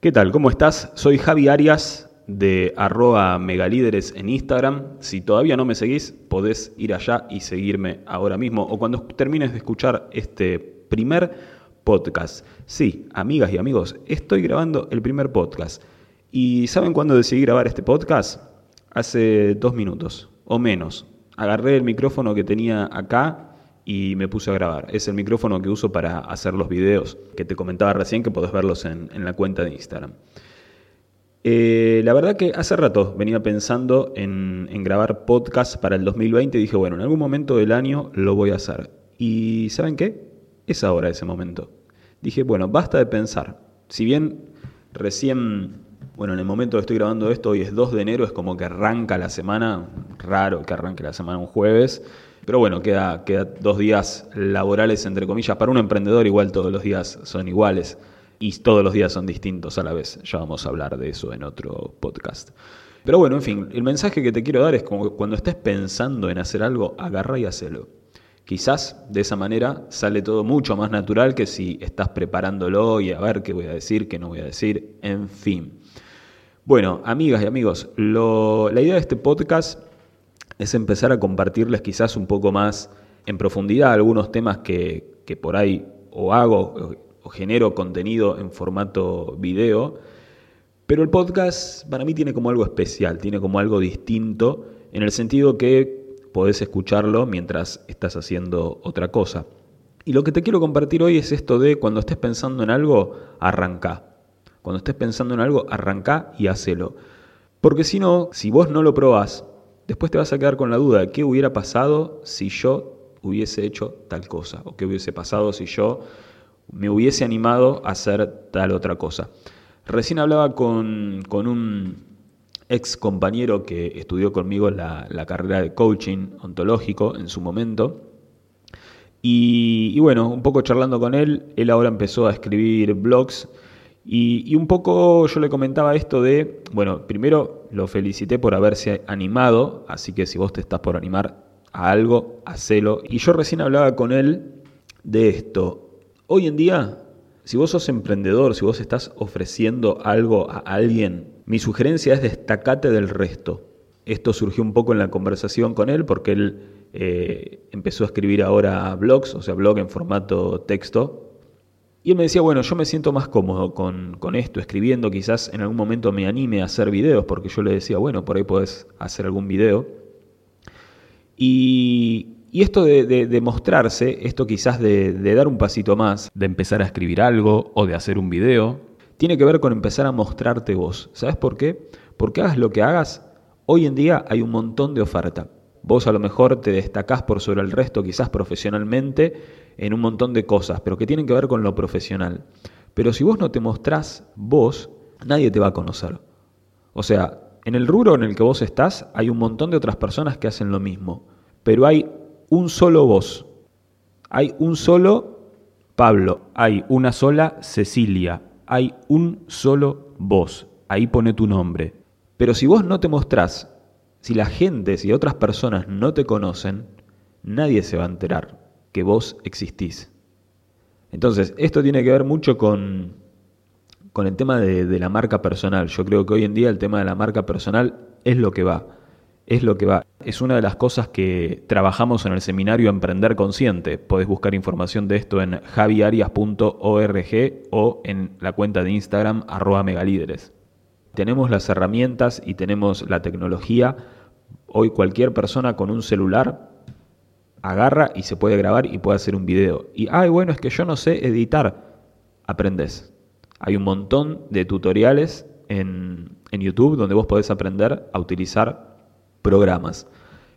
¿Qué tal? ¿Cómo estás? Soy Javi Arias de arroba megalíderes en Instagram. Si todavía no me seguís, podés ir allá y seguirme ahora mismo o cuando termines de escuchar este primer podcast. Sí, amigas y amigos, estoy grabando el primer podcast. ¿Y saben cuándo decidí grabar este podcast? Hace dos minutos o menos. Agarré el micrófono que tenía acá y me puse a grabar. Es el micrófono que uso para hacer los videos que te comentaba recién, que podés verlos en, la cuenta de Instagram. Eh, la verdad que hace rato venía pensando en, grabar podcast para el 2020 y dije, bueno, en algún momento del año lo voy a hacer. ¿Y saben qué? Es ahora ese momento. Dije, bueno, basta de pensar. Si bien recién, bueno, en el momento que estoy grabando esto, hoy es 2 de enero, es como que arranca la semana, raro que arranque la semana un jueves, pero bueno, queda, queda dos días laborales, entre comillas. Para un emprendedor igual todos los días son iguales y todos los días son distintos a la vez. Ya vamos a hablar de eso en otro podcast. Pero bueno, en fin, el mensaje que te quiero dar es como cuando estés pensando en hacer algo, agarra y hacelo. Quizás de esa manera sale todo mucho más natural que si estás preparándolo y a ver qué voy a decir, qué no voy a decir, en fin. Bueno, amigas y amigos, la idea de este podcast es empezar a compartirles quizás un poco más en profundidad algunos temas que, por ahí o hago o, genero contenido en formato video, pero el podcast para mí tiene como algo especial, tiene como algo distinto en el sentido que podés escucharlo mientras estás haciendo otra cosa. Y lo que te quiero compartir hoy es esto de cuando estés pensando en algo, arranca. Cuando estés pensando en algo, arranca y hacelo. Porque si no, si vos no lo probás, después te vas a quedar con la duda de qué hubiera pasado si yo hubiese hecho tal cosa, o qué hubiese pasado si yo me hubiese animado a hacer tal otra cosa. Recién hablaba con, un ex compañero que estudió conmigo la, carrera de coaching ontológico en su momento. Y, bueno, un poco charlando con él, él ahora empezó a escribir blogs y, un poco yo le comentaba esto de, bueno, primero lo felicité por haberse animado, así que si vos te estás por animar a algo, hacelo. Y yo recién hablaba con él de esto. Hoy en día, si vos sos emprendedor, si vos estás ofreciendo algo a alguien, mi sugerencia es destacate del resto. Esto surgió un poco en la conversación con él porque él eh, empezó a escribir ahora blogs, o sea, blog en formato texto, y él me decía, bueno, yo me siento más cómodo con, esto, escribiendo, quizás en algún momento me anime a hacer videos, porque yo le decía, bueno, por ahí puedes hacer algún video. Y, esto de, mostrarse, esto quizás de, de, dar un pasito más, de empezar a escribir algo o de hacer un video, tiene que ver con empezar a mostrarte vos. ¿Sabes por qué? Porque hagas lo que hagas, hoy en día hay un montón de oferta. Vos a lo mejor te destacás por sobre el resto, quizás profesionalmente, en un montón de cosas, pero que tienen que ver con lo profesional. Pero si vos no te mostrás vos, nadie te va a conocer. O sea, en el rubro en el que vos estás hay un montón de otras personas que hacen lo mismo, pero hay un solo vos. Hay un solo Pablo, hay una sola Cecilia, hay un solo vos. Ahí pone tu nombre. Pero si vos no te mostrás, si la gente, si otras personas no te conocen, nadie se va a enterar que vos existís. Entonces, esto tiene que ver mucho con, con el tema de, la marca personal. Yo creo que hoy en día el tema de la marca personal es lo que va. Es lo que va. Es una de las cosas que trabajamos en el seminario Emprender Consciente. Podés buscar información de esto en javiarias.org o en la cuenta de Instagram arroba megalíderes. Tenemos las herramientas y tenemos la tecnología. Hoy cualquier persona con un celular agarra y se puede grabar y puede hacer un video. Y, ay, bueno, es que yo no sé editar. Aprendes. Hay un montón de tutoriales en, YouTube donde vos podés aprender a utilizar programas.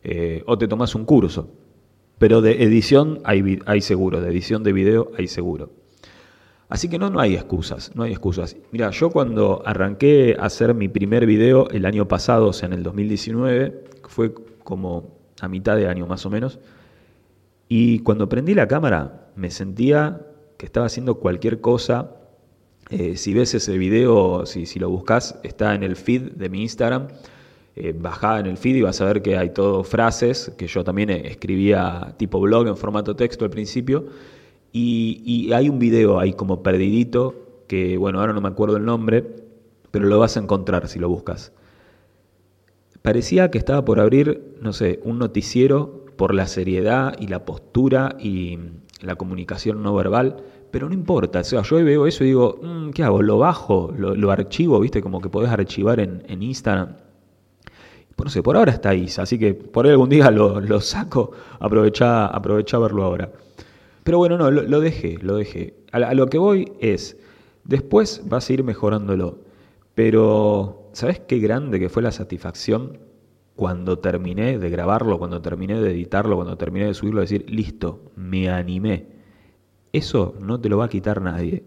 Eh, o te tomas un curso. Pero de edición hay, hay seguro, de edición de video hay seguro. Así que no, no hay excusas, no hay excusas. Mira, yo cuando arranqué a hacer mi primer video el año pasado, o sea, en el 2019, fue como a mitad de año más o menos, y cuando prendí la cámara me sentía que estaba haciendo cualquier cosa. Eh, si ves ese video, si, lo buscas, está en el feed de mi Instagram. Eh, en el feed y vas a ver que hay todo frases que yo también escribía tipo blog en formato texto al principio. Y, hay un video ahí como perdidito que, bueno, ahora no me acuerdo el nombre, pero lo vas a encontrar si lo buscas. Parecía que estaba por abrir, no sé, un noticiero por la seriedad y la postura y la comunicación no verbal, pero no importa. O sea, yo veo eso y digo, mm, ¿qué hago? ¿Lo bajo? ¿Lo, archivo? ¿Viste? Como que podés archivar en, Instagram. No sé, por ahora está ahí, así que por ahí algún día lo, saco, aprovecha, aprovecha verlo ahora. Pero bueno, no, lo, dejé, lo dejé. A, lo que voy es, después vas a ir mejorándolo. Pero, ¿sabes qué grande que fue la satisfacción cuando terminé de grabarlo, cuando terminé de editarlo, cuando terminé de subirlo, decir, listo, me animé? Eso no te lo va a quitar nadie.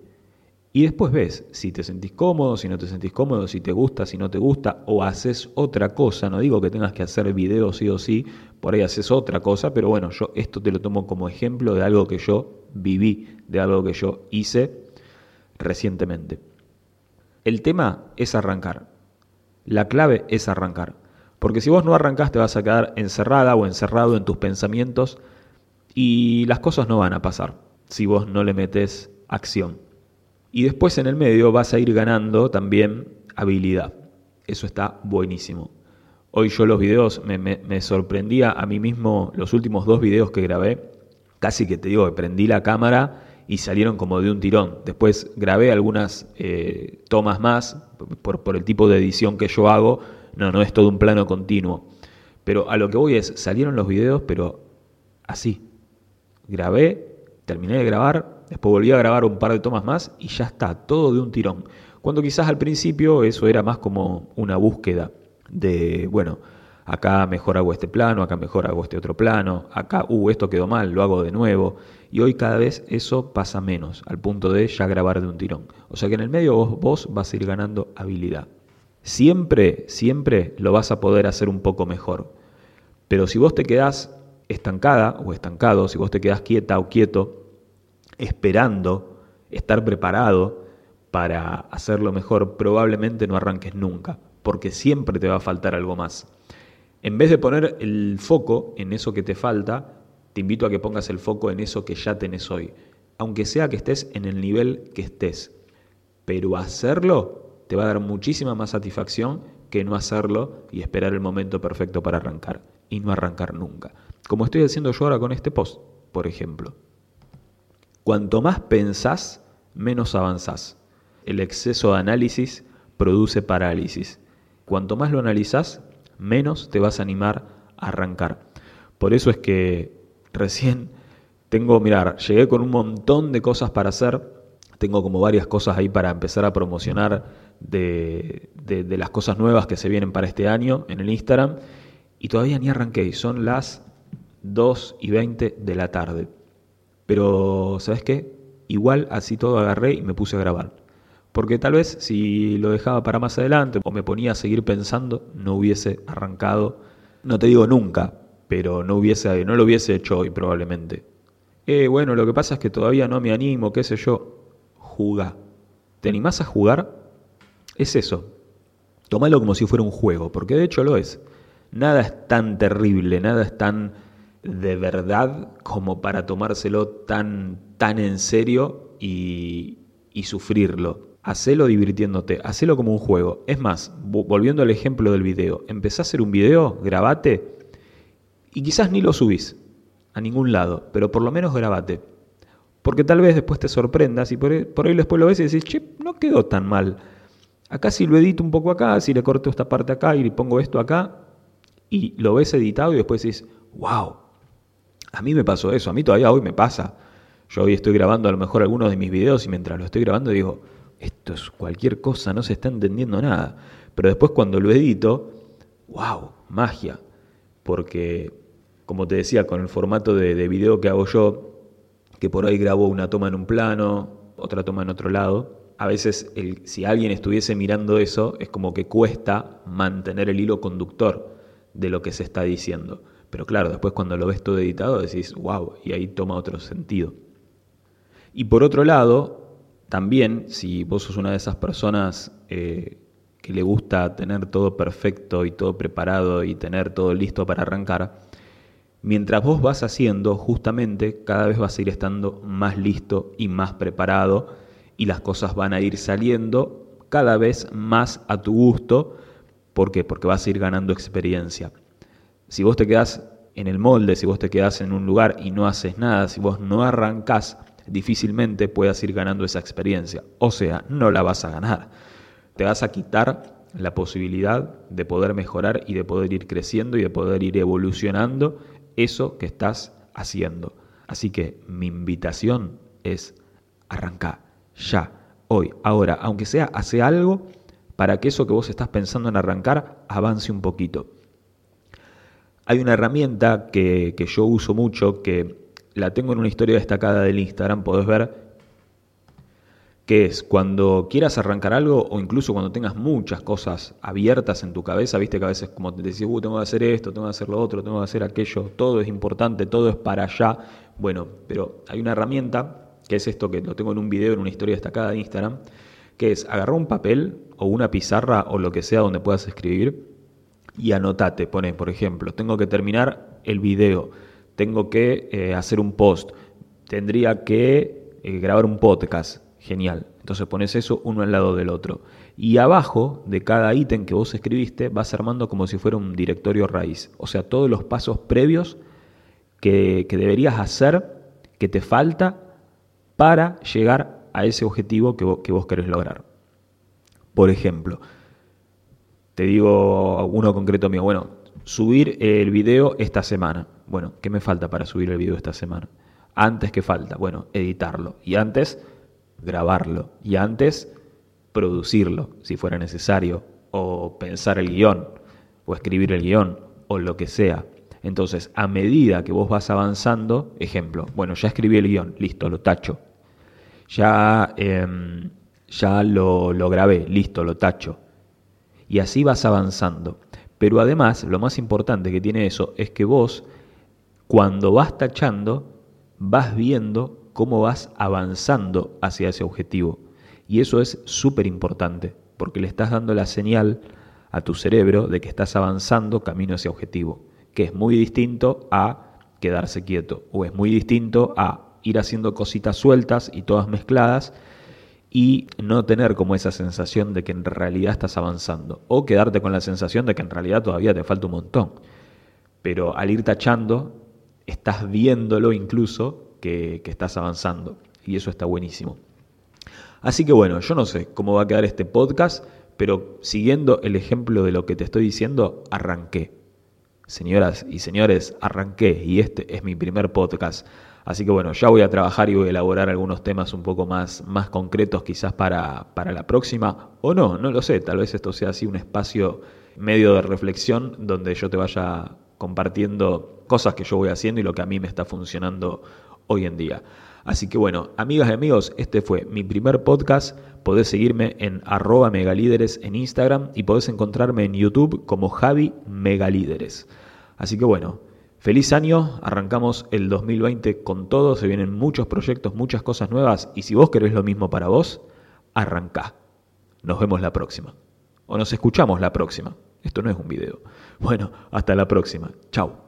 Y después ves si te sentís cómodo, si no te sentís cómodo, si te gusta, si no te gusta, o haces otra cosa. No digo que tengas que hacer videos sí o sí, por ahí haces otra cosa, pero bueno, yo esto te lo tomo como ejemplo de algo que yo viví, de algo que yo hice recientemente. El tema es arrancar. La clave es arrancar. Porque si vos no arrancás te vas a quedar encerrada o encerrado en tus pensamientos y las cosas no van a pasar si vos no le metes acción. Y después en el medio vas a ir ganando también habilidad. Eso está buenísimo. Hoy yo los videos me, sorprendía a mí mismo, los últimos dos videos que grabé, casi que te digo prendí la cámara y salieron como de un tirón. Después grabé algunas eh, tomas más por, por el tipo de edición que yo hago. No, no es todo un plano continuo. Pero a lo que voy es, salieron los videos, pero así. Grabé, terminé de grabar, Después volví a grabar un par de tomas más y ya está, todo de un tirón. Cuando quizás al principio eso era más como una búsqueda de, bueno, acá mejor hago este plano, acá mejor hago este otro plano, acá, uh, esto quedó mal, lo hago de nuevo. Y hoy cada vez eso pasa menos, al punto de ya grabar de un tirón. O sea que en el medio vos, vos vas a ir ganando habilidad. Siempre, siempre lo vas a poder hacer un poco mejor. Pero si vos te quedás estancada o estancado, si vos te quedás quieta o quieto, esperando estar preparado para hacerlo mejor, probablemente no arranques nunca, porque siempre te va a faltar algo más. En vez de poner el foco en eso que te falta, te invito a que pongas el foco en eso que ya tenés hoy, aunque sea que estés en el nivel que estés. Pero hacerlo te va a dar muchísima más satisfacción que no hacerlo y esperar el momento perfecto para arrancar, y no arrancar nunca. Como estoy haciendo yo ahora con este post, por ejemplo. Cuanto más pensás, menos avanzás. El exceso de análisis produce parálisis. Cuanto más lo analizás, menos te vas a animar a arrancar. Por eso es que recién tengo, mirar, llegué con un montón de cosas para hacer. Tengo como varias cosas ahí para empezar a promocionar de, de las cosas nuevas que se vienen para este año en el Instagram. Y todavía ni arranqué. Son las 2 y 20 de la tarde. Pero, ¿sabes qué? Igual así todo agarré y me puse a grabar. Porque tal vez si lo dejaba para más adelante o me ponía a seguir pensando, no hubiese arrancado, no te digo nunca, pero no, hubiese, no lo hubiese hecho hoy probablemente. Eh, bueno, lo que pasa es que todavía no me animo, qué sé yo. Juga. ¿Te animás a jugar? Es eso. Tómalo como si fuera un juego, porque de hecho lo es. Nada es tan terrible, nada es tan de verdad como para tomárselo tan, tan en serio y, y sufrirlo. Hacelo divirtiéndote, hacelo como un juego. Es más, volviendo al ejemplo del video, empezá a hacer un video, grabate y quizás ni lo subís a ningún lado, pero por lo menos grabate. Porque tal vez después te sorprendas y por por ahí después lo ves y decís, che, no quedó tan mal. Acá si lo edito un poco acá, si le corto esta parte acá y le pongo esto acá, y lo ves editado y después dices, wow, a mí me pasó eso, a mí todavía hoy me pasa. Yo hoy estoy grabando a lo mejor algunos de mis videos y mientras lo estoy grabando digo, esto es cualquier cosa, no se está entendiendo nada. Pero después cuando lo edito, wow, magia. Porque, como te decía, con el formato de, de video que hago yo, que por ahí grabo una toma en un plano, otra toma en otro lado, a veces si alguien estuviese mirando eso, es como que cuesta mantener el hilo conductor de lo que se está diciendo. Pero claro, después cuando lo ves todo editado decís, wow, y ahí toma otro sentido. Y por otro lado, también, si vos sos una de esas personas eh, que le gusta tener todo perfecto y todo preparado y tener todo listo para arrancar, mientras vos vas haciendo, justamente cada vez vas a ir estando más listo y más preparado y las cosas van a ir saliendo cada vez más a tu gusto. ¿Por qué? Porque vas a ir ganando experiencia. Si vos te quedás en el molde, si vos te quedás en un lugar y no haces nada, si vos no arrancás, difícilmente puedas ir ganando esa experiencia. O sea, no la vas a ganar. Te vas a quitar la posibilidad de poder mejorar y de poder ir creciendo y de poder ir evolucionando eso que estás haciendo. Así que mi invitación es arrancar ya, hoy, ahora, aunque sea, hace algo para que eso que vos estás pensando en arrancar avance un poquito. Hay una herramienta que, que yo uso mucho, que la tengo en una historia destacada del Instagram, podés ver que es cuando quieras arrancar algo o incluso cuando tengas muchas cosas abiertas en tu cabeza, viste que a veces como te decís, uh, tengo que hacer esto, tengo que hacer lo otro, tengo que hacer aquello, todo es importante, todo es para allá. Bueno, pero hay una herramienta que es esto que lo tengo en un video, en una historia destacada de Instagram, que es agarrar un papel o una pizarra o lo que sea donde puedas escribir y anotate, pone, por ejemplo, tengo que terminar el video, tengo que eh, hacer un post, tendría que eh, grabar un podcast, Genial. Entonces pones eso uno al lado del otro. Y abajo de cada ítem que vos escribiste vas armando como si fuera un directorio raíz. O sea, todos los pasos previos que, deberías hacer, que te falta para llegar a ese objetivo que vos, que vos querés lograr. Por ejemplo, te digo uno concreto mío. Bueno, subir el video esta semana. Bueno, ¿qué me falta para subir el video esta semana? Antes, ¿qué falta? Bueno, editarlo. Y antes grabarlo y antes producirlo, si fuera necesario, o pensar el guion, o escribir el guion, o lo que sea. Entonces, a medida que vos vas avanzando, ejemplo, bueno, ya escribí el guion, listo, lo tacho. Ya, em, ya lo, lo grabé, listo, lo tacho. Y así vas avanzando. Pero además, lo más importante que tiene eso es que vos, cuando vas tachando, vas viendo cómo vas avanzando hacia ese objetivo. Y eso es súper importante, porque le estás dando la señal a tu cerebro de que estás avanzando camino hacia objetivo, que es muy distinto a quedarse quieto, o es muy distinto a ir haciendo cositas sueltas y todas mezcladas y no tener como esa sensación de que en realidad estás avanzando, o quedarte con la sensación de que en realidad todavía te falta un montón. Pero al ir tachando, estás viéndolo incluso que, estás avanzando. Y eso está buenísimo. Así que bueno, yo no sé cómo va a quedar este podcast, pero siguiendo el ejemplo de lo que te estoy diciendo, arranqué. Señoras y señores, arranqué y este es mi primer podcast. Así que bueno, ya voy a trabajar y voy a elaborar algunos temas un poco más, más concretos quizás para, para la próxima. O no, no lo sé, tal vez esto sea así un espacio medio de reflexión donde yo te vaya compartiendo cosas que yo voy haciendo y lo que a mí me está funcionando hoy en día. Así que bueno, amigas y amigos, este fue mi primer podcast. Podés seguirme en arroba megalíderes en Instagram y podés encontrarme en YouTube como Javi Megalíderes. Así que bueno, feliz año, arrancamos el 2020 con todo, se vienen muchos proyectos, muchas cosas nuevas y si vos querés lo mismo para vos, arrancá. Nos vemos la próxima. O nos escuchamos la próxima. Esto no es un video. Bueno, hasta la próxima. Chao.